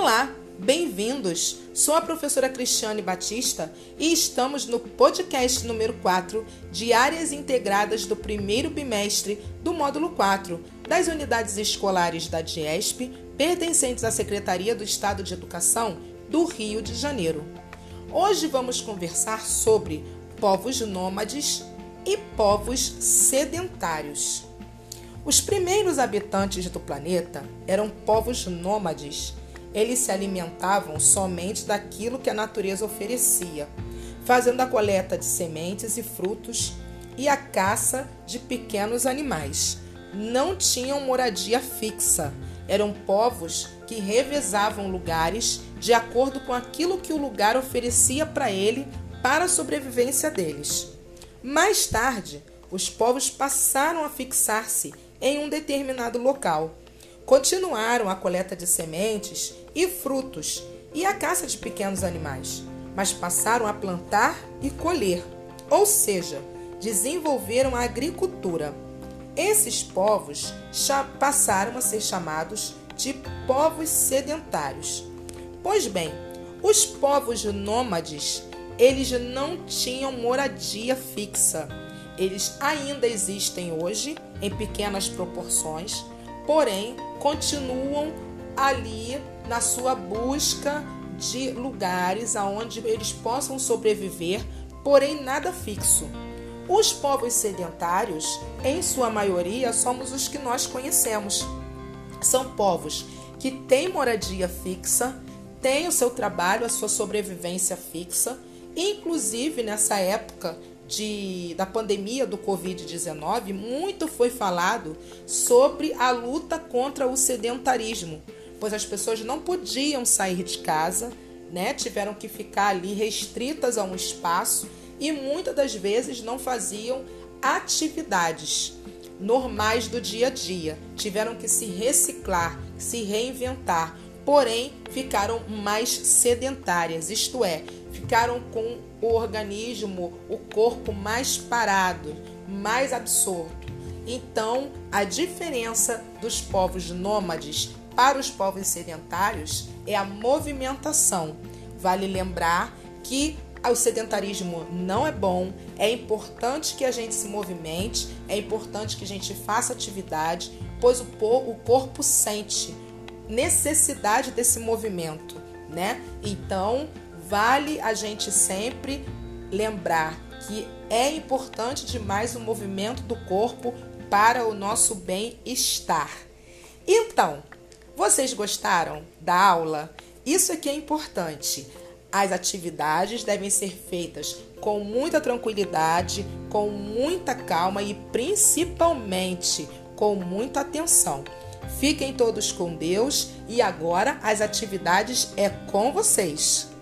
Olá, bem-vindos! Sou a professora Cristiane Batista e estamos no podcast número 4 de áreas integradas do primeiro bimestre do módulo 4 das unidades escolares da DIESP, pertencentes à Secretaria do Estado de Educação do Rio de Janeiro. Hoje vamos conversar sobre povos nômades e povos sedentários. Os primeiros habitantes do planeta eram povos nômades eles se alimentavam somente daquilo que a natureza oferecia, fazendo a coleta de sementes e frutos e a caça de pequenos animais. Não tinham moradia fixa. Eram povos que revezavam lugares de acordo com aquilo que o lugar oferecia para ele para a sobrevivência deles. Mais tarde, os povos passaram a fixar-se em um determinado local Continuaram a coleta de sementes e frutos e a caça de pequenos animais, mas passaram a plantar e colher, ou seja, desenvolveram a agricultura. Esses povos passaram a ser chamados de povos sedentários. Pois bem, os povos nômades, eles não tinham moradia fixa. Eles ainda existem hoje em pequenas proporções, porém continuam ali na sua busca de lugares aonde eles possam sobreviver, porém nada fixo. Os povos sedentários, em sua maioria, somos os que nós conhecemos. São povos que têm moradia fixa, têm o seu trabalho, a sua sobrevivência fixa, inclusive nessa época de, da pandemia do Covid-19, muito foi falado sobre a luta contra o sedentarismo, pois as pessoas não podiam sair de casa, né? tiveram que ficar ali restritas a um espaço e muitas das vezes não faziam atividades normais do dia a dia, tiveram que se reciclar, se reinventar, porém ficaram mais sedentárias, isto é, ficaram com o organismo, o corpo mais parado, mais absorto. Então, a diferença dos povos nômades para os povos sedentários é a movimentação. Vale lembrar que o sedentarismo não é bom, é importante que a gente se movimente, é importante que a gente faça atividade, pois o corpo sente necessidade desse movimento, né? Então, vale a gente sempre lembrar que é importante demais o movimento do corpo para o nosso bem-estar. Então, vocês gostaram da aula? Isso aqui é importante. As atividades devem ser feitas com muita tranquilidade, com muita calma e principalmente com muita atenção. Fiquem todos com Deus e agora as atividades é com vocês.